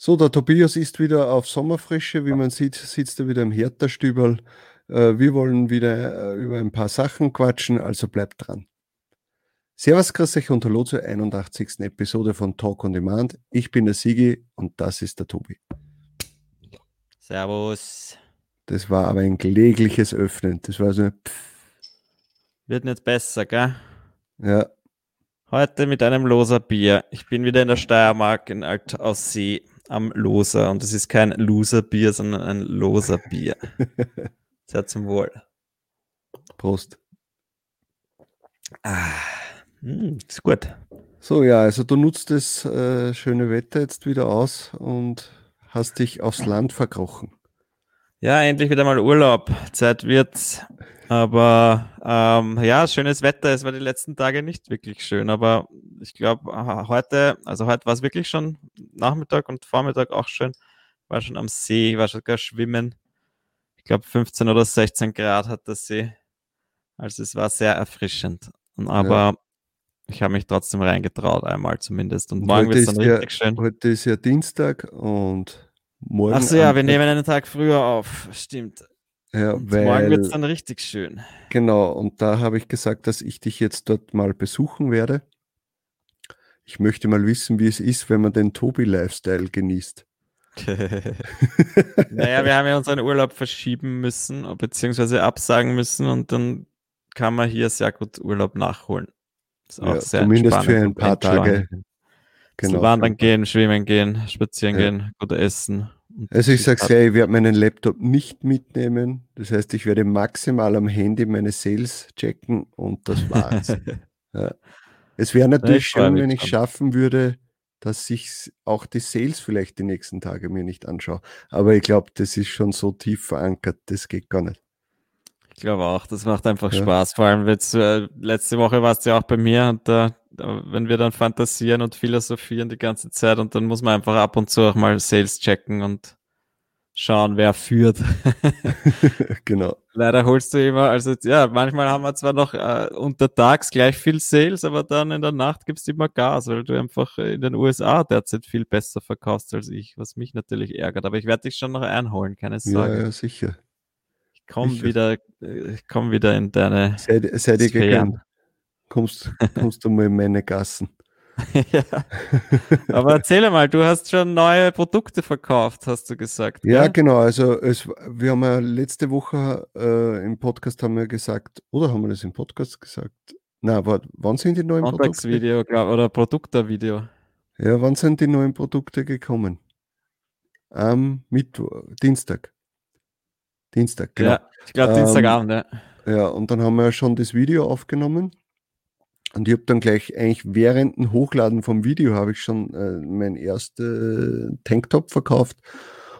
So, der Tobias ist wieder auf Sommerfrische. Wie man sieht, sitzt er wieder im Hertha-Stüberl. Äh, wir wollen wieder äh, über ein paar Sachen quatschen, also bleibt dran. Servus, grüß euch und hallo zur 81. Episode von Talk on Demand. Ich bin der Sigi und das ist der Tobi. Servus. Das war aber ein klägliches Öffnen. Das war so ein Pff. Wird nicht besser, gell? Ja, Heute mit einem Loser Bier. Ich bin wieder in der Steiermark in Alt Aussee am Loser und es ist kein Loser Bier, sondern ein Loser Bier. Sehr zum Wohl. Prost. Ah, hm, ist gut. So, ja, also du nutzt das äh, schöne Wetter jetzt wieder aus und hast dich aufs Land verkrochen. Ja, endlich wieder mal Urlaub. Zeit wird's. Aber ähm, ja, schönes Wetter. Es war die letzten Tage nicht wirklich schön, aber ich glaube, heute, also heute war es wirklich schon Nachmittag und Vormittag auch schön. War schon am See, war sogar schwimmen. Ich glaube, 15 oder 16 Grad hat der See. Also es war sehr erfrischend. Und, aber ich habe mich trotzdem reingetraut, einmal zumindest. Und morgen wird es dann richtig ja, schön. Heute ist ja Dienstag und morgen. Ach so, ja, wir nehmen einen Tag früher auf. Stimmt. Ja, Und morgen wird weil, es dann richtig schön. genau, und da habe ich gesagt, dass ich dich jetzt dort mal besuchen werde. Ich möchte mal wissen, wie es ist, wenn man den Tobi-Lifestyle genießt. naja, wir haben ja unseren Urlaub verschieben müssen, beziehungsweise absagen müssen und dann kann man hier sehr gut Urlaub nachholen. Ist auch Ja, sehr zumindest für ein paar Tage. Genau. wandern gehen, schwimmen gehen, spazieren Ja. gehen, gut essen. Also ich sage gleich, ich werde meinen Laptop nicht mitnehmen. Das heißt, ich werde maximal am Handy meine Sales checken und das war's. ja. Es wäre natürlich schön, wenn ich schon. schaffen würde, dass ich auch die Sales vielleicht die nächsten Tage mir nicht anschaue. Aber ich glaube, das ist schon so tief verankert, das geht gar nicht. Ich glaube auch, das macht einfach Ja. Spaß. Vor allem jetzt, äh, letzte Woche warst du ja auch bei mir und da, da, wenn wir dann fantasieren und philosophieren die ganze Zeit und dann muss man einfach ab und zu auch mal Sales checken und schauen, wer führt. genau. Leider holst du immer, also ja, manchmal haben wir zwar noch äh, untertags gleich viel Sales, aber dann in der Nacht gibst du immer Gas, weil du einfach in den USA derzeit viel besser verkaufst als ich, was mich natürlich ärgert. Aber ich werde dich schon noch einholen, keine Ja, Sorge. ja, sicher. Ich komme wieder, äh, ich komm wieder in deine Sei, sei dir gegönnt. Kommst, kommst du mal in meine Gassen. ja. Aber erzähle mal, du hast schon neue Produkte verkauft, hast du gesagt. Ja, gell? genau. Also es, wir haben ja letzte Woche äh, im Podcast haben wir gesagt, oder haben wir das im Podcast gesagt? Na, wann sind die neuen Produkte? Sonntagsvideo glaub, oder Produktervideo. Ja, wann sind die neuen Produkte gekommen? Am Mittwoch, Dienstag. Dienstag, genau. Ja, ich glaube Ähm, Dienstagabend, ja. Ja, und dann haben wir ja schon das Video aufgenommen. Und ich habe dann gleich eigentlich während dem Hochladen vom Video habe ich schon äh, mein erster Tanktop verkauft.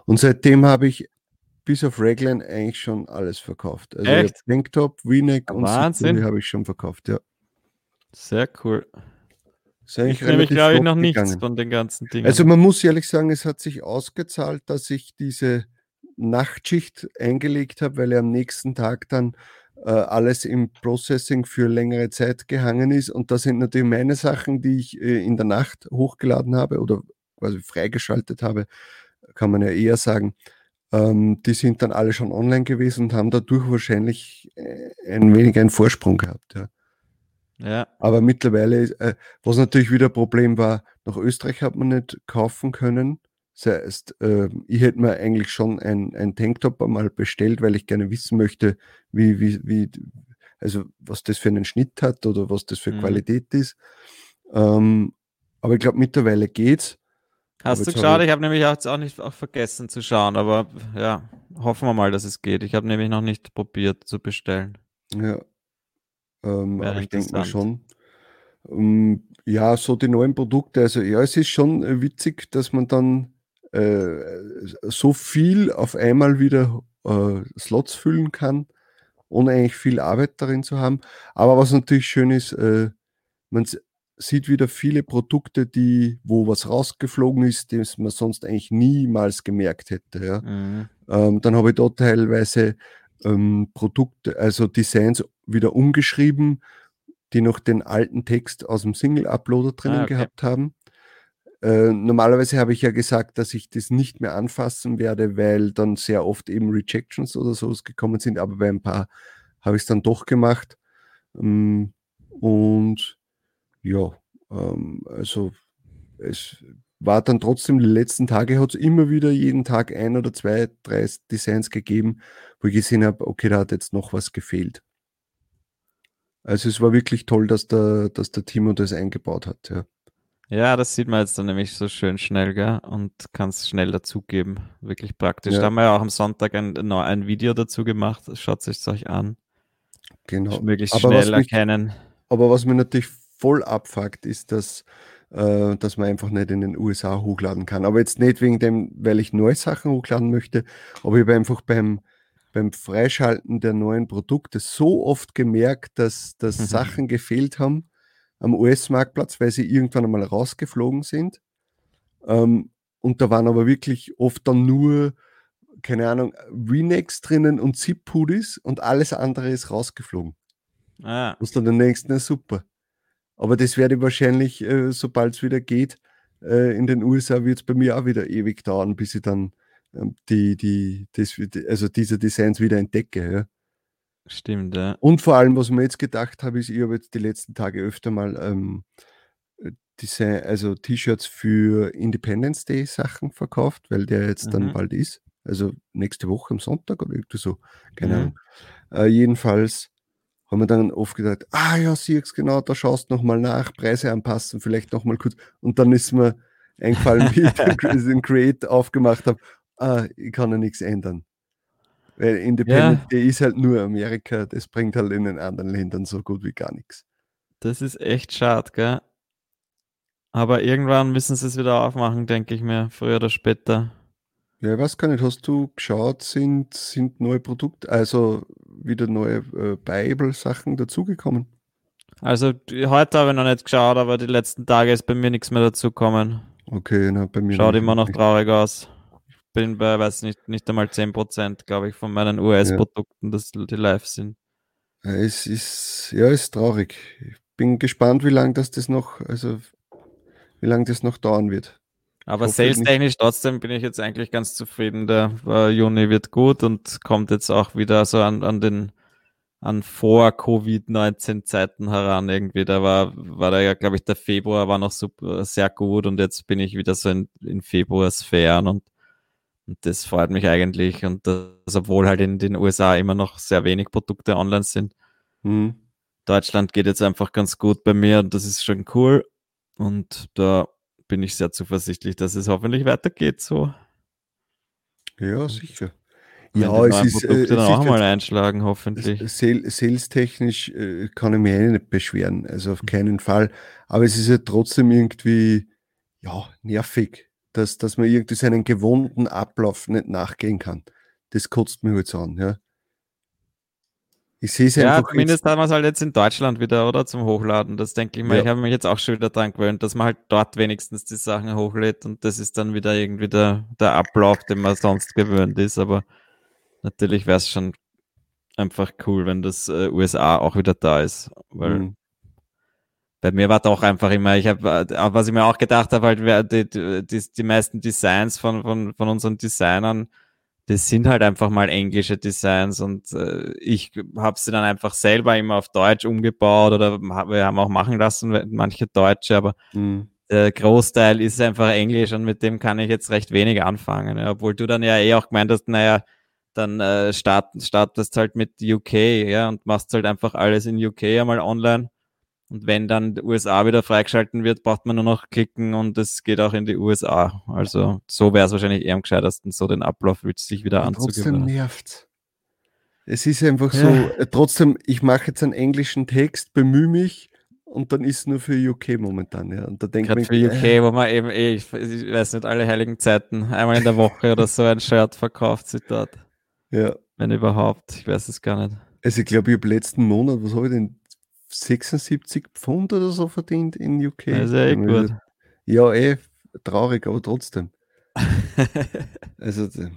Und seitdem habe ich bis auf Raglan eigentlich schon alles verkauft. Also Echt? Tanktop, V-Neck und Wahnsinn. Sitoli habe ich schon verkauft, ja. Sehr cool. Ist eigentlich Ich relativ glaube ich noch nichts gegangen. von den ganzen Dingen. Also man muss ehrlich sagen, es hat sich ausgezahlt, dass ich diese Nachtschicht eingelegt habe, weil ja am nächsten Tag dann äh, alles im Processing für längere Zeit gehangen ist. Und da sind natürlich meine Sachen, die ich äh, in der Nacht hochgeladen habe oder quasi freigeschaltet habe, kann man ja eher sagen. Ähm, die sind dann alle schon online gewesen und haben dadurch wahrscheinlich äh, ein wenig einen Vorsprung gehabt. Ja. ja, Aber mittlerweile, äh, was natürlich wieder ein Problem war, nach Österreich hat man nicht kaufen können. Das heißt, äh, ich hätte mir eigentlich schon ein, ein Tanktop einmal bestellt, weil ich gerne wissen möchte, wie, wie, wie, also was das für einen Schnitt hat oder was das für Mhm. Qualität ist. Ähm, aber ich glaube, mittlerweile geht's. hast Aber du geschaut? habe Ich habe nämlich auch, auch nicht auch vergessen zu schauen, aber ja, hoffen wir mal, dass es geht. Ich habe nämlich noch nicht probiert zu bestellen. Ja. Ähm, aber ich denke mal schon. Ähm, ja, so die neuen Produkte. Also ja, es ist schon äh, witzig, dass man dann so viel auf einmal wieder äh, Slots füllen kann, ohne eigentlich viel Arbeit darin zu haben. Aber was natürlich schön ist, äh, man sieht wieder viele Produkte, die, wo was rausgeflogen ist, das man sonst eigentlich niemals gemerkt hätte. Ja. Mhm. Ähm, dann habe ich dort teilweise ähm, Produkte, also Designs wieder umgeschrieben, die noch den alten Text aus dem Single-Uploader drinnen Ah, okay. gehabt haben. Äh, normalerweise habe ich ja gesagt, dass ich das nicht mehr anfassen werde, weil dann sehr oft eben Rejections oder sowas gekommen sind, aber bei ein paar habe ich es dann doch gemacht. Ähm, und ja, ähm, also es war dann trotzdem, die letzten Tage hat es immer wieder jeden Tag ein oder zwei, drei Designs gegeben, wo ich gesehen habe, okay, da hat jetzt noch was gefehlt. Also es war wirklich toll, dass der, dass der Timo das eingebaut hat, ja. Ja, das sieht man jetzt dann nämlich so schön schnell, gell? Und kann es schnell dazugeben. Wirklich praktisch. Ja. Da haben wir ja auch am Sonntag ein, ein Video dazu gemacht. Schaut es euch an. Genau. Möglichst Aber was schnell mich- erkennen. Aber was mir natürlich voll abfuckt, ist, dass, äh, dass man einfach nicht in den USA hochladen kann. Aber jetzt nicht wegen dem, weil ich neue Sachen hochladen möchte, aber ich habe einfach beim, beim Freischalten der neuen Produkte so oft gemerkt, dass, dass Mhm. Sachen gefehlt haben am US-Marktplatz, weil sie irgendwann einmal rausgeflogen sind. Ähm, und da waren aber wirklich oft dann nur, keine Ahnung, Renecks drinnen und Zip-Hoodies und alles andere ist rausgeflogen. Ah, Und dann den nächsten, na super. Aber das werde ich wahrscheinlich, äh, sobald es wieder geht, äh, in den USA wird es bei mir auch wieder ewig dauern, bis ich dann ähm, die, die, das, also diese Designs wieder entdecke. Ja. Stimmt, ja. Und vor allem, was ich mir jetzt gedacht habe, ist, ich habe jetzt die letzten Tage öfter mal ähm, äh, Design, also T-Shirts für Independence Day Sachen verkauft, weil der jetzt dann Mhm. bald ist. Also nächste Woche am Sonntag oder irgendwie so. Keine Mhm. Ahnung. Äh, jedenfalls haben wir dann oft gedacht, ah ja, siehst genau, da schaust noch mal nach, Preise anpassen, vielleicht noch mal kurz. Und dann ist mir eingefallen, wie ich den Create aufgemacht habe, ah, ich kann ja nichts ändern. Weil Independent Ja. Day ist halt nur Amerika, das bringt halt in den anderen Ländern so gut wie gar nichts. Das ist echt schade, gell? Aber irgendwann müssen sie es wieder aufmachen, denke ich mir, früher oder später. Ja, ich weiß gar nicht, hast du geschaut, sind, sind neue Produkte, also wieder neue äh, Bible-Sachen dazugekommen? Also heute habe ich noch nicht geschaut, aber die letzten Tage ist bei mir nichts mehr dazugekommen. Okay, na, bei mir Schaut immer noch nicht. traurig aus. Bin bei, weiß nicht, nicht einmal 10%, glaube ich, von meinen US-Produkten, dass die live sind. Ja, Es ist, ja, es ist traurig. Ich bin gespannt, wie lange das, das noch, also wie lange das noch dauern wird. Aber sales-technisch trotzdem bin ich jetzt eigentlich ganz zufrieden. Der äh, Juni wird gut und kommt jetzt auch wieder so an, an den an vor Covid-19 Zeiten heran irgendwie. Da war, war da ja, glaube ich, der Februar war noch super, sehr gut und jetzt bin ich wieder so in, in Februar-Sphären und, und das freut mich eigentlich. Und das, obwohl halt in den USA immer noch sehr wenig Produkte online sind. Hm. Deutschland geht jetzt einfach ganz gut bei mir und das ist schon cool. Und da bin ich sehr zuversichtlich, dass es hoffentlich weitergeht so. Ja, sicher. Wenn Ja, es ist, äh, Produkte dann auch mal einschlagen, hoffentlich. Sale- Sales-technisch äh, kann ich mich eh nicht beschweren, also auf keinen Fall. Aber es ist ja trotzdem irgendwie, ja, nervig, dass, dass man irgendwie seinen gewohnten Ablauf nicht nachgehen kann. Das kotzt mich jetzt an, ja. Ich sehe es Ja, einfach zumindest haben wir es halt jetzt in Deutschland wieder, oder? Zum Hochladen. Das denke ich mal. Ja. Ich habe mich jetzt auch schon wieder dran gewöhnt, dass man halt dort wenigstens die Sachen hochlädt und das ist dann wieder irgendwie der, der Ablauf, den man sonst gewöhnt ist. Aber natürlich wäre es schon einfach cool, wenn das äh, USA auch wieder da ist. Weil Mhm. Bei mir war doch einfach immer, ich habe, was ich mir auch gedacht habe, halt, die, die, die, meisten Designs von, von, von unseren Designern, das sind halt einfach mal englische Designs und äh, ich habe sie dann einfach selber immer auf Deutsch umgebaut oder wir haben auch machen lassen, manche Deutsche, aber Mhm. der Großteil ist einfach Englisch und mit dem kann ich jetzt recht wenig anfangen. Ja, obwohl du dann ja eh auch gemeint hast, naja, dann äh, start, startest halt mit UK, ja, und machst halt einfach alles in UK einmal online. Und wenn dann die USA wieder freigeschalten wird, braucht man nur noch klicken und es geht auch in die USA. Also so wäre es wahrscheinlich eher am gescheitersten, so den Ablauf sich wieder Und trotzdem nervt es. ist einfach Ja. so, äh, trotzdem, ich mache jetzt einen englischen Text, bemühe mich und dann ist nur für UK momentan. Ja. Und da denkt Gerade man, für UK, äh, wo man eben eh, ich, ich weiß nicht, alle heiligen Zeiten einmal in der Woche oder so ein Shirt verkauft sie dort. ja. Wenn überhaupt. Ich weiß es gar nicht. Also ich glaube, ich habe letzten Monat, was habe ich denn, 76 Pfund oder so verdient in UK. Ja eh gut. Ja, eh, traurig, aber trotzdem. Also, äh,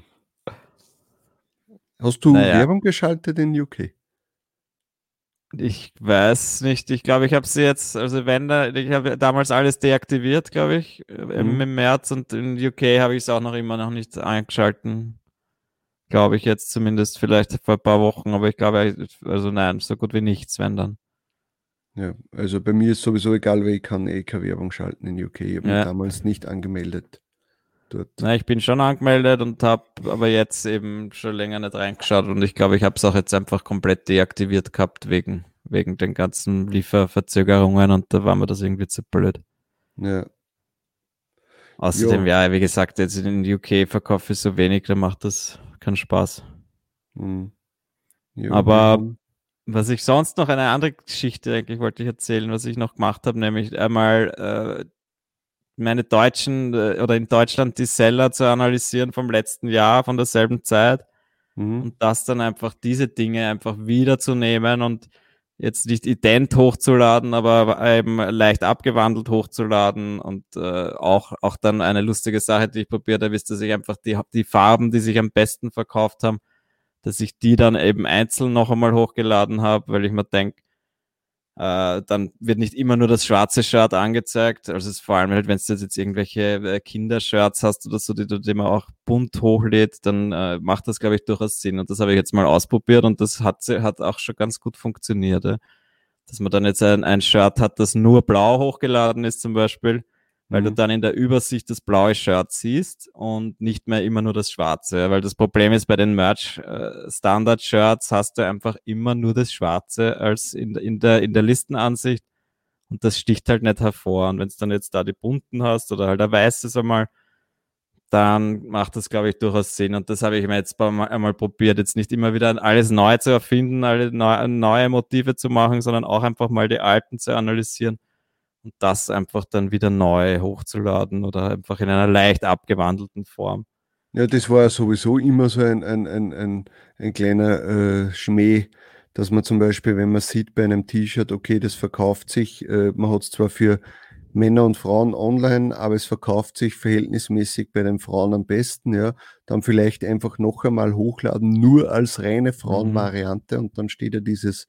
hast du Naja. Werbung geschaltet in UK? Ich weiß nicht. Ich glaube, ich habe sie jetzt, also wenn da, ich habe damals alles deaktiviert, glaube ich, im, Mhm. im März und in UK habe ich es auch noch immer noch nicht eingeschalten. Glaube ich jetzt zumindest vielleicht vor ein paar Wochen, aber ich glaube, also nein, so gut wie nichts, wenn dann. Ja, also bei mir ist sowieso egal, weil ich kann eh keine Werbung schalten in UK. Ich habe mich Ja. damals nicht angemeldet dort. Na, ich bin schon angemeldet und habe aber jetzt eben schon länger nicht reingeschaut und ich glaube, ich habe es auch jetzt einfach komplett deaktiviert gehabt wegen, wegen den ganzen Lieferverzögerungen und da war mir das irgendwie zu blöd. Ja, Außerdem, Jo. ja, wie gesagt, jetzt in den UK verkaufe ich so wenig, da macht das keinen Spaß. mhm. Ja, Aber- Was ich sonst noch eine andere Geschichte eigentlich wollte ich erzählen, was ich noch gemacht habe, nämlich einmal äh, meine deutschen äh, oder in Deutschland die Seller zu analysieren vom letzten Jahr, von derselben Zeit mhm. und das dann einfach diese Dinge einfach wiederzunehmen und jetzt nicht ident hochzuladen, aber eben leicht abgewandelt hochzuladen und äh, auch, auch dann eine lustige Sache, die ich probiert habe, ist, dass ich einfach die, die Farben, die sich am besten verkauft haben, dass ich die dann eben einzeln noch einmal hochgeladen habe, weil ich mir denke, äh, dann wird nicht immer nur das schwarze Shirt angezeigt. Also es ist vor allem halt, wenn du jetzt irgendwelche äh, Kindershirts hast oder so, die du die man auch bunt hochlädt, dann äh, macht das, glaube ich, durchaus Sinn. Und das habe ich jetzt mal ausprobiert und das hat, hat auch schon ganz gut funktioniert. Ja. Dass man dann jetzt ein, ein Shirt hat, das nur blau hochgeladen ist zum Beispiel, weil du Mhm. dann in der Übersicht das blaue Shirt siehst und nicht mehr immer nur das schwarze. Weil das Problem ist, bei den Merch-Standard-Shirts hast du einfach immer nur das schwarze als in, in, der, in der Listenansicht und das sticht halt nicht hervor. Und wenn du dann jetzt da die bunten hast oder halt ein weißes einmal, dann macht das, glaube ich, durchaus Sinn. Und das habe ich mir jetzt einmal probiert, jetzt nicht immer wieder alles neu zu erfinden, alle neu, neue Motive zu machen, sondern auch einfach mal die alten zu analysieren und das einfach dann wieder neu hochzuladen oder einfach in einer leicht abgewandelten Form. Ja, das war ja sowieso immer so ein, ein, ein, ein, ein kleiner äh, Schmäh, dass man zum Beispiel, wenn man sieht bei einem T-Shirt, okay, das verkauft sich, äh, man hat es zwar für Männer und Frauen online, aber es verkauft sich verhältnismäßig bei den Frauen am besten, ja, dann vielleicht einfach noch einmal hochladen, nur als reine Frauenvariante und dann steht ja dieses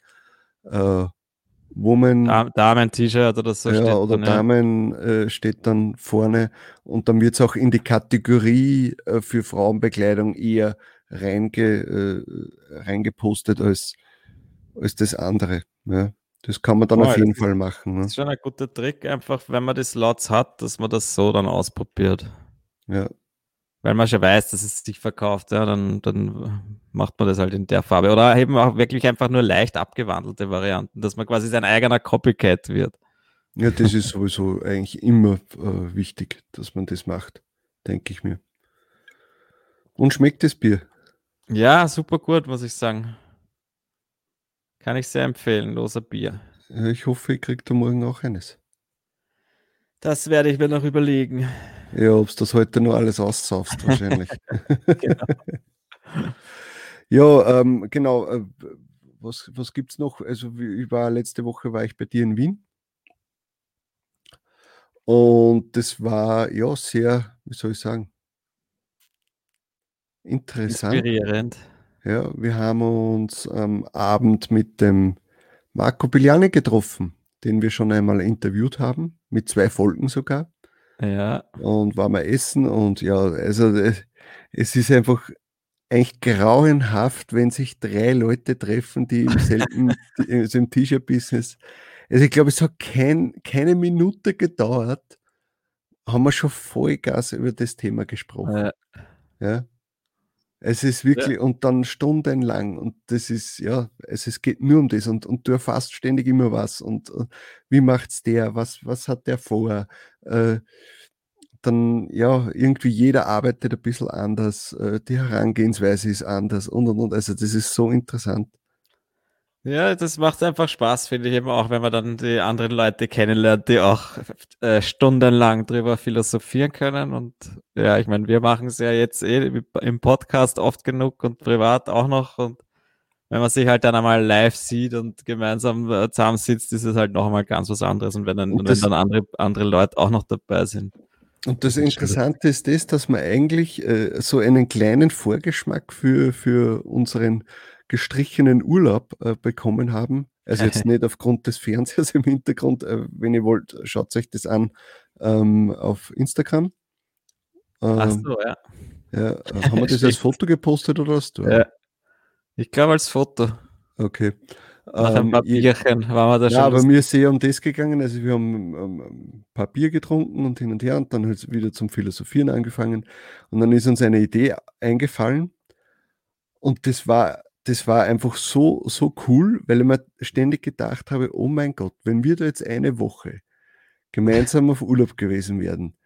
äh, Woman Da- Damen-T-Shirt oder so ja, steht oder dann. Damen äh, steht dann vorne und dann wird es auch in die Kategorie äh, für Frauenbekleidung eher reinge, äh, reingepostet als, als das andere. Ja. Das kann man dann Voll, auf jeden das Fall machen. Das Ne? ist schon ein guter Trick, einfach wenn man die Slots hat, dass man das so dann ausprobiert. Ja. Weil man schon weiß, dass es sich verkauft, ja, dann, dann macht man das halt in der Farbe. Oder eben auch wirklich einfach nur leicht abgewandelte Varianten, dass man quasi sein eigener Copycat wird. ja, das ist sowieso eigentlich immer äh, wichtig, dass man das macht, denke ich mir. Und schmeckt das Bier? Ja, super gut, muss ich sagen. Kann ich sehr empfehlen, loser Bier. Ich hoffe, ich kriege da morgen auch eines. Das werde ich mir noch überlegen. Ja, ob du das heute nur alles aussaufst, wahrscheinlich. Genau. Ja, ähm, genau. Äh, was was gibt es noch? Also, wie- ich war letzte Woche war ich bei dir in Wien. Und das war ja sehr, wie soll ich sagen, interessant. Inspirierend. Ja, wir haben uns am Abend mit dem Marco Biliani getroffen, den wir schon einmal interviewt haben, mit zwei Folgen sogar. Ja, und waren wir essen und ja, also äh, es ist einfach eigentlich grauenhaft, wenn sich drei Leute treffen, die im selben also im T-Shirt-Business. Also ich glaube, es hat kein, keine Minute gedauert, haben wir schon Vollgas über das Thema gesprochen. äh, Ja. Es ist wirklich, und dann stundenlang, und das ist, ja, es, es geht nur um das, und, und du erfasst ständig immer was, und, äh, wie macht's der, was, was hat der vor? Äh, dann, ja, irgendwie jeder arbeitet ein bisschen anders, äh, die Herangehensweise ist anders, und, und, und, also das ist so interessant. Ja, das macht einfach Spaß, finde ich eben auch, wenn man dann die anderen Leute kennenlernt, die auch äh, stundenlang drüber philosophieren können. Und ja, ich meine, wir machen es ja jetzt eh im Podcast oft genug und privat auch noch. Und wenn man sich halt dann einmal live sieht und gemeinsam äh, zusammensitzt, ist es halt noch einmal ganz was anderes. Und wenn dann, Und wenn dann andere, andere Leute auch noch dabei sind. Und das Interessante ist das, dass wir eigentlich äh, so einen kleinen Vorgeschmack für, für unseren gestrichenen Urlaub äh, bekommen haben, Also jetzt nicht aufgrund des Fernsehers im Hintergrund. Äh, wenn ihr wollt, schaut euch das an ähm, auf Instagram. Ähm, Ach so, ja. ja äh, haben wir das als Foto gepostet oder was? Ja. Ich glaube als Foto. Okay. Nach ein paar Bierchen waren wir da schon. Ja, aber mir ist sehr um das gegangen. Also wir haben ähm, ein paar Bier getrunken und hin und her und dann halt wieder zum Philosophieren angefangen. Und dann ist uns eine Idee eingefallen. Und das war, das war einfach so, so cool, weil ich mir ständig gedacht habe, oh mein Gott, wenn wir da jetzt eine Woche gemeinsam auf Urlaub gewesen werden,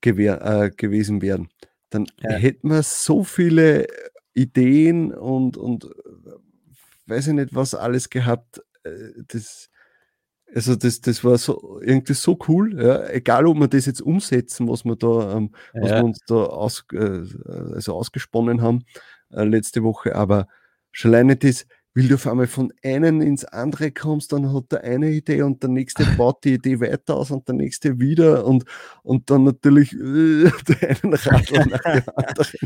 gewehr, äh, gewesen wären, dann ja. hätten wir so viele Ideen und, und weiß ich nicht, was alles gehabt. Äh, das, also das, das war so irgendwie so cool, ja. egal ob wir das jetzt umsetzen, was wir da, ähm, was wir uns da aus, äh, also ausgesponnen haben äh, letzte Woche, aber schon alleine das, weil du auf einmal von einem ins andere kommst, dann hat der eine Idee und der nächste baut die Idee weiter aus und der nächste wieder und, und dann natürlich äh, der einen Radl nach dem anderen.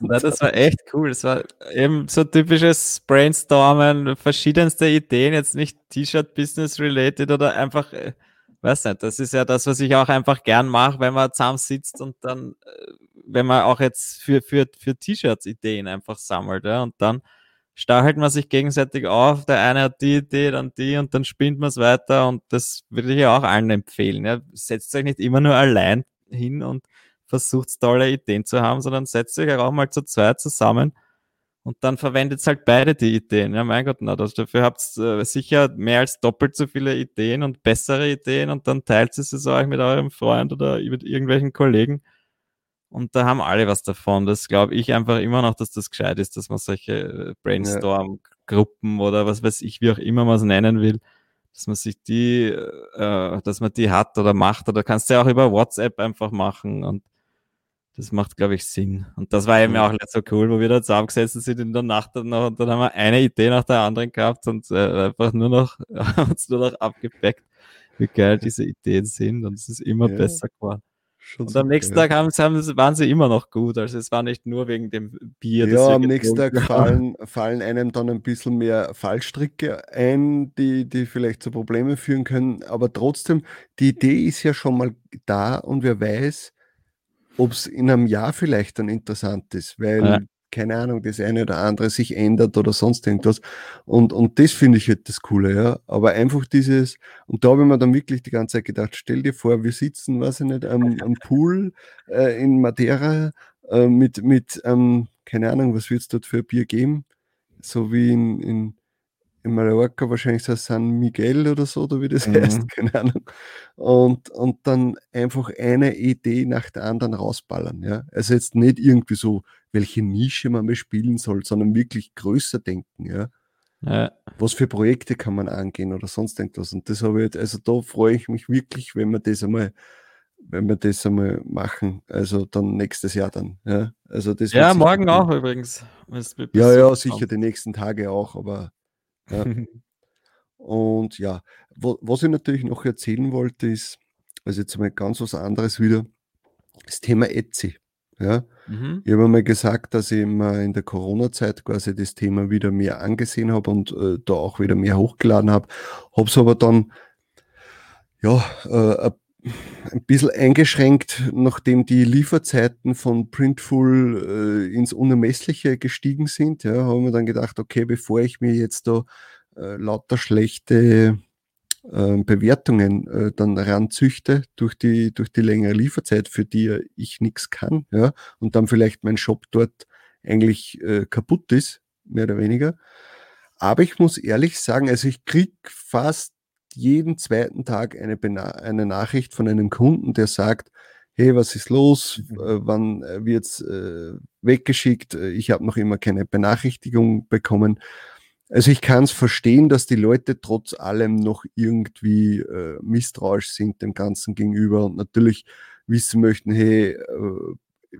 Na, das war echt cool. Das war eben so typisches Brainstormen, verschiedenste Ideen, jetzt nicht T-Shirt-Business related oder einfach, äh, weiß nicht, das ist ja das, was ich auch einfach gern mache, wenn man zusammen sitzt und dann, äh, wenn man auch jetzt für, für, für T-Shirts Ideen einfach sammelt, ja, und dann stachelt man sich gegenseitig auf. Der eine hat die Idee, dann die und dann spinnt man es weiter und das würde ich auch allen empfehlen. Ja. Setzt euch nicht immer nur allein hin und versucht tolle Ideen zu haben, sondern setzt euch auch mal zu zweit zusammen und dann verwendet halt beide die Ideen. Ja, mein Gott, na, dafür habt ihr äh, sicher mehr als doppelt so viele Ideen und bessere Ideen und dann teilt es es euch mit eurem Freund oder mit irgendwelchen Kollegen und da haben alle was davon. Das glaube ich einfach immer noch, dass das gescheit ist, dass man solche äh, Brainstorm-Gruppen oder was weiß ich, wie auch immer man es nennen will, dass man sich die, äh, dass man die hat oder macht. Oder kannst du ja auch über WhatsApp einfach machen und das macht, glaube ich, Sinn. Und das war eben auch nicht so cool, wo wir da zusammengesessen sind in der Nacht und, noch, und dann haben wir eine Idee nach der anderen gehabt und äh, einfach nur noch, uns nur noch abgepackt, wie geil diese Ideen sind und es ist immer ja. besser geworden. Schon und am nächsten Tag haben, haben, waren sie immer noch gut. Also es war nicht nur wegen dem Bier. Ja, am nächsten Tag fallen, fallen einem dann ein bisschen mehr Fallstricke ein, die, die vielleicht zu Problemen führen können. Aber trotzdem, die Idee ist ja schon mal da und wer weiß, ob es in einem Jahr vielleicht dann interessant ist, weil ja keine Ahnung, das eine oder andere sich ändert oder sonst irgendwas. Und, und das finde ich halt das Coole, ja. Aber einfach dieses, und da habe ich mir dann wirklich die ganze Zeit gedacht, stell dir vor, wir sitzen, weiß ich nicht, am, am Pool äh, in Madeira äh, mit, mit ähm, keine Ahnung, was wird es dort für ein Bier geben? So wie in, in in Mallorca wahrscheinlich so San Miguel oder so, oder wie das mhm. heißt, keine Ahnung. Und, und dann einfach eine Idee nach der anderen rausballern. Ja? Also jetzt nicht irgendwie so, welche Nische man mal spielen soll, sondern wirklich größer denken. Ja? ja. Was für Projekte kann man angehen oder sonst irgendwas. Und das habe ich, also da freue ich mich wirklich, wenn wir das einmal wenn wir das einmal machen, also dann nächstes Jahr dann. Ja, also das ja morgen auch übrigens. Ja, ja, sicher die nächsten Tage auch, aber ja. Und ja, wo, was ich natürlich noch erzählen wollte, ist, also jetzt mal ganz was anderes wieder, das Thema Etsy. Ja, mhm. ich habe mal gesagt, dass ich mir in der Corona-Zeit quasi das Thema wieder mehr angesehen habe und äh, da auch wieder mehr hochgeladen habe. Habe es aber dann ja äh, ein bisschen eingeschränkt, nachdem die Lieferzeiten von Printful äh, ins Unermessliche gestiegen sind. Ja, haben wir dann gedacht, okay, bevor ich mir jetzt da äh, lauter schlechte Bewertungen äh, dann ranzüchte durch die, durch die längere Lieferzeit, für die ich nichts kann, ja, und dann vielleicht mein Shop dort eigentlich äh, kaputt ist, mehr oder weniger. Aber ich muss ehrlich sagen, also ich kriege fast jeden zweiten Tag eine, eine Nachricht von einem Kunden, der sagt, hey, was ist los? Mhm. Äh, wann äh, wird es äh, weggeschickt? Ich habe noch immer keine Benachrichtigung bekommen. Also ich kann es verstehen, dass die Leute trotz allem noch irgendwie äh, misstrauisch sind dem Ganzen gegenüber und natürlich wissen möchten, hey, äh,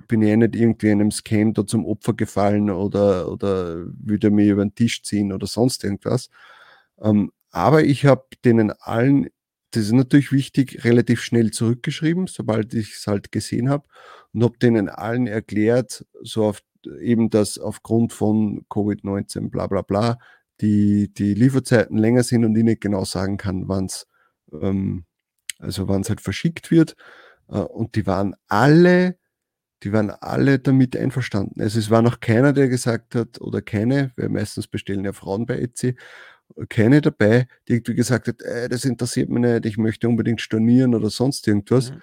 bin ich nicht irgendwie einem Scam da zum Opfer gefallen oder, oder würde mir über den Tisch ziehen oder sonst irgendwas. Ähm, aber ich habe denen allen, das ist natürlich wichtig, relativ schnell zurückgeschrieben, sobald ich es halt gesehen habe und habe denen allen erklärt, so auf, eben, dass aufgrund von Covid-19 bla bla bla die, die Lieferzeiten länger sind und ich nicht genau sagen kann, wann es ähm, also wann es halt verschickt wird. Äh, und die waren alle, die waren alle damit einverstanden. Also es war noch keiner, der gesagt hat, oder keine, weil meistens bestellen ja Frauen bei Etsy, keine dabei, die irgendwie gesagt hat, äh, das interessiert mich nicht, ich möchte unbedingt stornieren oder sonst irgendwas. Mhm.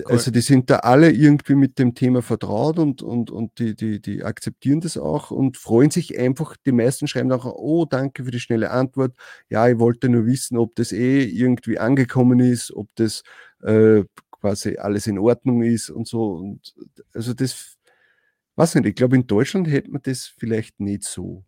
Cool. Also die sind da alle irgendwie mit dem Thema vertraut und, und, und die, die, die akzeptieren das auch und freuen sich einfach. Die meisten schreiben auch, oh, danke für die schnelle Antwort. Ja, ich wollte nur wissen, ob das eh irgendwie angekommen ist, ob das äh, quasi alles in Ordnung ist und so. Und also das, weiß nicht, ich glaube, in Deutschland hätte man das vielleicht nicht so.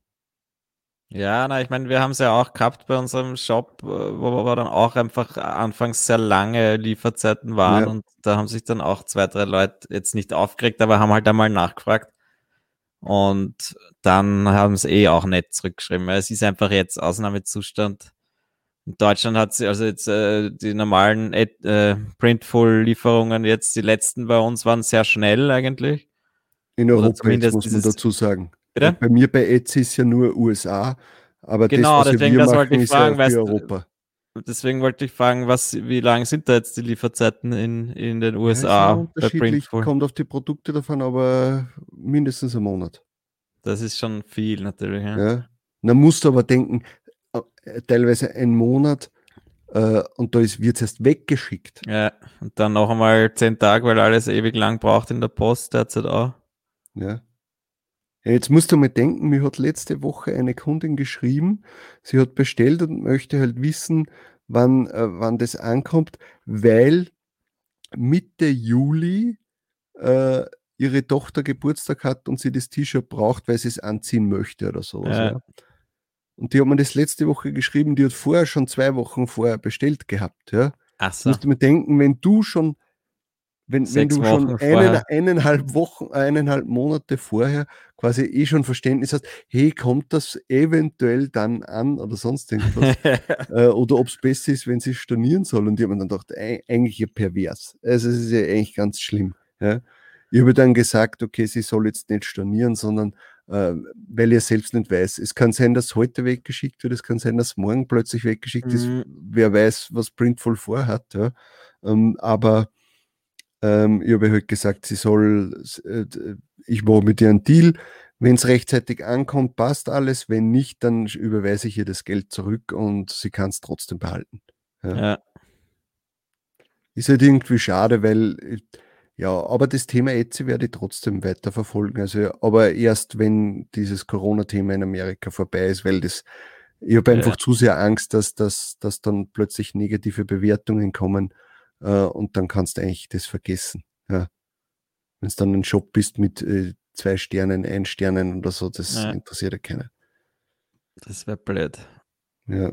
Ja, na, ich meine, wir haben es ja auch gehabt bei unserem Shop, äh, wo wir dann auch einfach anfangs sehr lange Lieferzeiten waren ja. und da haben sich dann auch zwei, drei Leute jetzt nicht aufgeregt, aber haben halt einmal nachgefragt. Und dann haben es eh auch nicht zurückgeschrieben. Es ist einfach jetzt Ausnahmezustand. In Deutschland hat sie also jetzt äh, die normalen äh, Printful-Lieferungen jetzt, die letzten bei uns waren sehr schnell eigentlich. In Europa, muss man dazu sagen. Bitte? Bei mir bei Etsy ist ja nur USA, aber genau, das, was deswegen, wir das machen, ist fragen, ja für Europa. Deswegen wollte ich fragen, was, wie lang sind da jetzt die Lieferzeiten in, in den USA? Ja, unterschiedlich, kommt auf die Produkte davon, aber mindestens einen Monat. Das ist schon viel natürlich. Ja. ja. Dann musst du aber denken, äh, teilweise einen Monat äh, und da wird es erst weggeschickt. Ja, und dann noch einmal zehn Tage, weil alles ewig lang braucht in der Post derzeit auch. Ja. Jetzt musst du mal denken, mir hat letzte Woche eine Kundin geschrieben, sie hat bestellt und möchte halt wissen, wann, äh, wann das ankommt, weil Mitte Juli äh, ihre Tochter Geburtstag hat und sie das T-Shirt braucht, weil sie es anziehen möchte oder sowas. Ja. Ja. Und die hat mir das letzte Woche geschrieben, die hat vorher schon zwei Wochen vorher bestellt gehabt. Ja. Ach so. Musst du mir denken, wenn du schon wenn, wenn du schon einen, eineinhalb Wochen, eineinhalb Monate vorher quasi eh schon Verständnis hast, hey, kommt das eventuell dann an oder sonst irgendwas? äh, oder ob es besser ist, wenn sie stornieren soll. Und die haben dann gedacht, eigentlich ja pervers. Also es ist ja eigentlich ganz schlimm. Ja? Ich habe dann gesagt, okay, sie soll jetzt nicht stornieren, sondern äh, weil ihr selbst nicht weiß. Es kann sein, dass heute weggeschickt wird, es kann sein, dass morgen plötzlich weggeschickt mhm. ist. Wer weiß, was Printful vorhat. Ja? Ähm, aber ähm, ich habe halt gesagt, sie soll, äh, ich mache mit ihr einen Deal. Wenn es rechtzeitig ankommt, passt alles. Wenn nicht, dann überweise ich ihr das Geld zurück und sie kann es trotzdem behalten. Ja. ja. Ist halt irgendwie schade, weil, ja, aber das Thema Etsy werde ich trotzdem weiter verfolgen. Also, aber erst wenn dieses Corona-Thema in Amerika vorbei ist, weil das, ich habe einfach ja. zu sehr Angst, dass, dass, dass dann plötzlich negative Bewertungen kommen äh, und dann kannst du eigentlich das vergessen. Ja. Wenn es dann ein Shop bist mit äh, zwei Sternen, ein Sternen oder so, das ja. interessiert ja keiner. Das wäre blöd. Ja.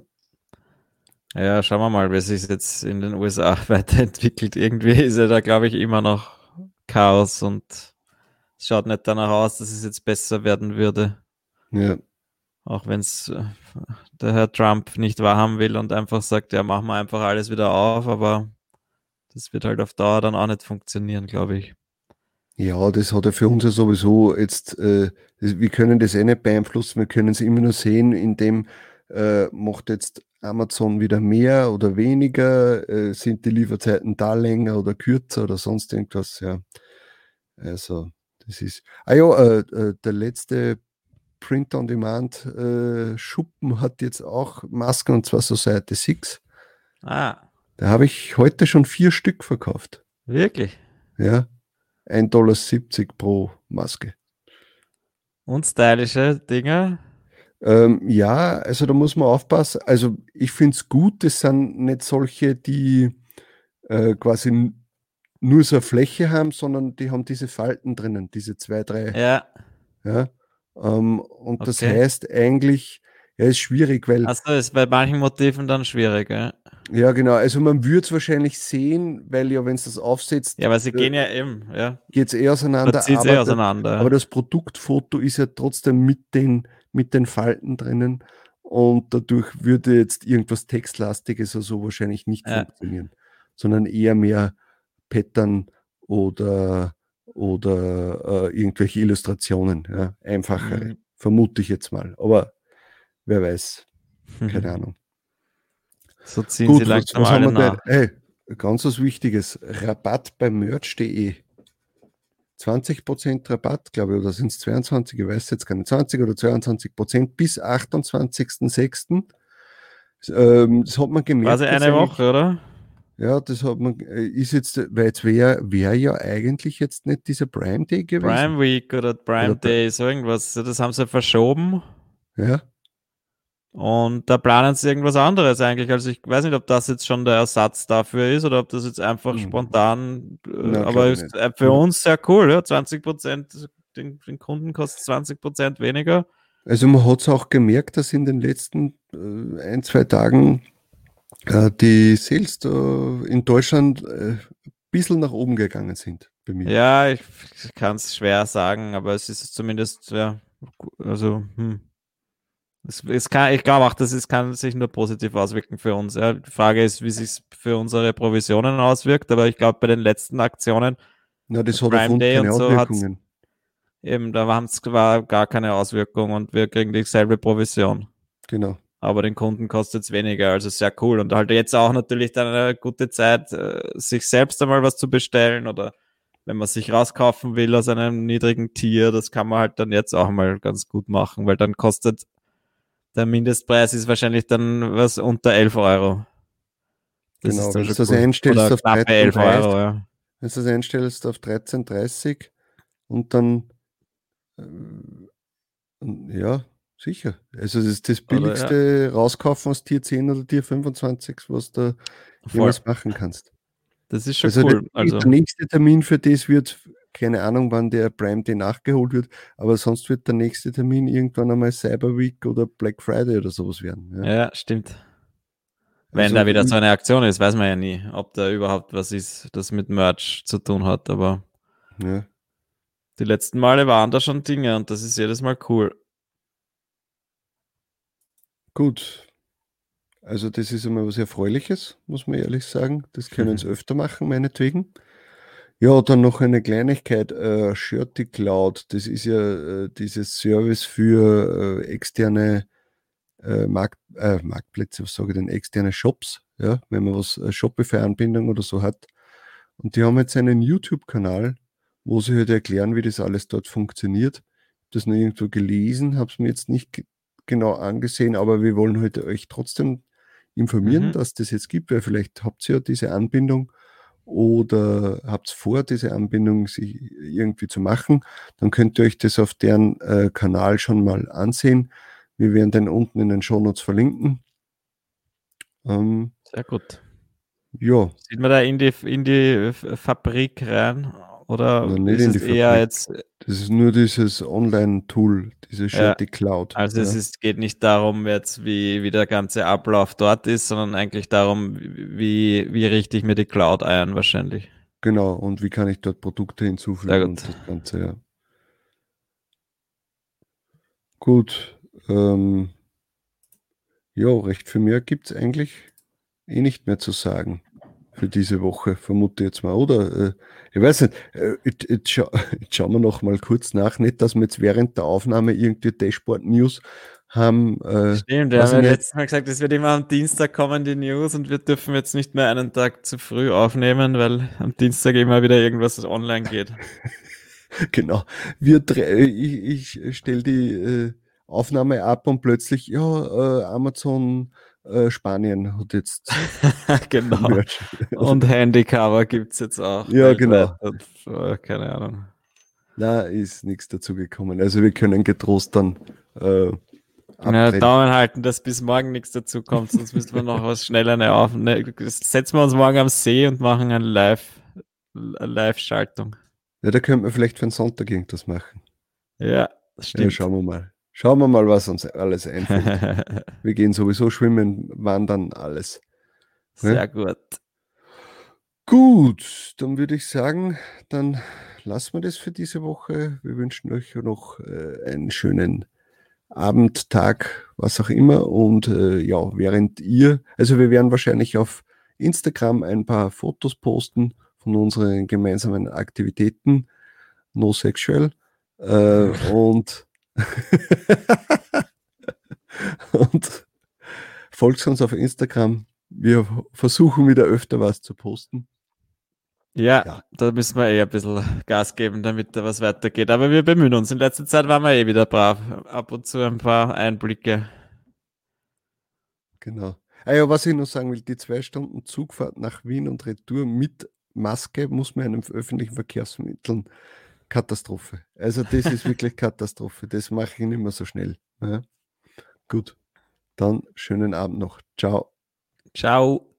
Ja, schauen wir mal, wie sich jetzt in den USA weiterentwickelt. Irgendwie ist ja da, glaube ich, immer noch Chaos und es schaut nicht danach aus, dass es jetzt besser werden würde. Ja. Auch wenn es äh, der Herr Trump nicht wahrhaben will und einfach sagt, ja, machen wir einfach alles wieder auf, aber das wird halt auf Dauer dann auch nicht funktionieren, glaube ich. Ja, das hat ja für uns ja sowieso jetzt, äh, wir können das eh nicht beeinflussen, wir können es immer nur sehen, indem äh, macht jetzt Amazon wieder mehr oder weniger, äh, sind die Lieferzeiten da länger oder kürzer oder sonst irgendwas, ja. Also, das ist. Ah ja, äh, äh der letzte Print-on-Demand-Schuppen äh, hat jetzt auch Masken und zwar Society 6. Ah. Da habe ich heute schon vier Stück verkauft. Wirklich? Ja. 1,70 Dollar pro Maske. Und stylische Dinger? Ähm, ja, also da muss man aufpassen. Also ich finde es gut, das sind nicht solche, die äh, quasi nur so eine Fläche haben, sondern die haben diese Falten drinnen, diese zwei, drei. Ja. ja ähm, und okay. das heißt eigentlich, ja, ist schwierig, weil. Also ist bei manchen Motiven dann schwierig, ja. Ja, genau. Also man würde es wahrscheinlich sehen, weil ja, wenn es das aufsetzt. Ja, weil sie äh, gehen ja eben, ja. Geht es eh auseinander. Zieht eh auseinander. Der, aber das Produktfoto ist ja trotzdem mit den, mit den Falten drinnen. Und dadurch würde jetzt irgendwas Textlastiges oder so wahrscheinlich nicht ja. funktionieren, sondern eher mehr Pattern oder, oder äh, irgendwelche Illustrationen. Ja. Einfachere, mhm. vermute ich jetzt mal. Aber wer weiß. Keine Ahnung. So ziehen Gut, sie langsam was, was alle nach. Ey, ganz was Wichtiges. Rabatt bei merch.de. 20% Rabatt, glaube ich, oder sind es 22, ich weiß jetzt gar nicht, 20 oder 22% bis 28.06. Ähm, das hat man gemerkt. Quasi eine Woche, oder? Ja, das hat man, äh, ist jetzt, weil jetzt wäre wär ja eigentlich jetzt nicht dieser Prime Day gewesen. Prime Week oder Prime oder Day, so irgendwas. Das haben sie verschoben. Ja. Und da planen sie irgendwas anderes eigentlich. Also ich weiß nicht, ob das jetzt schon der Ersatz dafür ist oder ob das jetzt einfach mhm. spontan, äh, Na, aber ist nicht. für uns sehr cool, ja. 20 Prozent, den, den, Kunden kostet 20 Prozent weniger. Also man hat es auch gemerkt, dass in den letzten äh, ein, zwei Tagen äh, die Sales in Deutschland äh, ein bisschen nach oben gegangen sind bei mir. Ja, ich kann es schwer sagen, aber es ist zumindest, ja, also, hm. Es, es kann, ich glaube auch, dass es kann sich nur positiv auswirken für uns. Ja. Die Frage ist, wie sich für unsere Provisionen auswirkt, aber ich glaube, bei den letzten Aktionen, ja, das hat Prime Day und so, hat eben, da war gar keine Auswirkung und wir kriegen dieselbe Provision. Genau. Aber den Kunden kostet es weniger, also sehr cool. Und halt jetzt auch natürlich dann eine gute Zeit, äh, sich selbst einmal was zu bestellen oder wenn man sich rauskaufen will aus einem niedrigen Tier, das kann man halt dann jetzt auch mal ganz gut machen, weil dann kostet der Mindestpreis ist wahrscheinlich dann was unter 11 Euro. Das genau, wenn du das einstellst Oder auf 13, Euro, ja. Wenn du das einstellst auf 13,30 und dann äh, ja, sicher. Also das ist das billigste ja. rauskaufen aus Tier 10 oder Tier 25, was du jemals machen kannst. Das ist schon also cool. Der, also der nächste Termin für das wird keine Ahnung, wann der Prime Day nachgeholt wird, aber sonst wird der nächste Termin irgendwann einmal Cyber Week oder Black Friday oder sowas werden. Ja, ja stimmt. Wenn also, da wieder so eine Aktion ist, weiß man ja nie, ob da überhaupt was ist, das mit Merch zu tun hat, aber ja. die letzten Male waren da schon Dinge und das ist jedes Mal cool. Gut. Also das ist immer was Erfreuliches, muss man ehrlich sagen. Das können mhm. sie öfter machen, meinetwegen. Ja, dann noch eine Kleinigkeit, äh, Shirty Cloud, das ist ja äh, dieses Service für äh, externe äh, Markt, äh, Marktplätze, was sage ich denn, externe Shops, ja, wenn man was äh, Shopify-Anbindung oder so hat. Und die haben jetzt einen YouTube-Kanal, wo sie halt erklären, wie das alles dort funktioniert. Das nur irgendwo gelesen, habe es mir jetzt nicht genau angesehen, aber wir wollen heute halt euch trotzdem informieren, mhm. dass das jetzt gibt, weil vielleicht habt ihr ja diese Anbindung oder habt vor, diese Anbindung sich irgendwie zu machen, dann könnt ihr euch das auf deren äh, Kanal schon mal ansehen. Wir werden den unten in den Shownotes verlinken. Ähm, Sehr gut. Ja. Sieht man da in die, in die Fabrik rein? Oder Nein, ist es eher jetzt. Das ist nur dieses Online-Tool, diese Shirty ja, Cloud. Also ja. es ist, geht nicht darum, jetzt wie, wie der ganze Ablauf dort ist, sondern eigentlich darum, wie, wie richte ich mir die Cloud ein, wahrscheinlich. Genau, und wie kann ich dort Produkte hinzufügen und das Ganze, ja. Gut. Ähm, ja, recht viel mehr gibt es eigentlich eh nicht mehr zu sagen für diese Woche, vermute jetzt mal, oder? Äh, ich weiß nicht, äh, jetzt, jetzt, scha jetzt schauen wir noch mal kurz nach, nicht, dass wir jetzt während der Aufnahme irgendwie Dashboard-News haben. Äh, Stimmt, wir haben ja letztes Mal gesagt, es wird immer am Dienstag kommen, die News, und wir dürfen jetzt nicht mehr einen Tag zu früh aufnehmen, weil am Dienstag immer wieder irgendwas online geht. genau. Wir ich, ich stelle die äh, Aufnahme ab und plötzlich, ja, äh, Amazon äh, Spanien hat jetzt. genau. Und Handycover gibt es jetzt auch. Ja, genau. Äh, keine Ahnung. Na, ist nichts dazu gekommen. Also wir können getrost dann. Äh, ja, Daumen halten, dass bis morgen nichts dazu kommt, sonst müssen wir noch was schneller eine auf. Ne, setzen wir uns morgen am See und machen eine Live, Live-Schaltung. Ja, da könnten wir vielleicht für den Sonntag irgendwas machen. Ja, stimmt. Ja, schauen wir mal. Schauen wir mal, was uns alles einfällt. wir gehen sowieso schwimmen, wandern, alles. Sehr ja? gut. Gut, dann würde ich sagen, dann lassen wir das für diese Woche. Wir wünschen euch noch äh, einen schönen Abend, Tag, was auch immer. Und äh, ja, während ihr, also wir werden wahrscheinlich auf Instagram ein paar Fotos posten von unseren gemeinsamen Aktivitäten, no sexual. Äh, und und folgt uns auf Instagram. Wir versuchen wieder öfter was zu posten. Ja, ja, da müssen wir eh ein bisschen Gas geben, damit da was weitergeht. Aber wir bemühen uns. In letzter Zeit waren wir eh wieder brav. Ab und zu ein paar Einblicke. Genau. Ah ja, was ich noch sagen will, die zwei Stunden Zugfahrt nach Wien und Retour mit Maske muss man in öffentlichen Verkehrsmitteln Katastrophe. Also das ist wirklich Katastrophe. Das mache ich nicht mehr so schnell. Ja. Gut. Dann schönen Abend noch. Ciao. Ciao.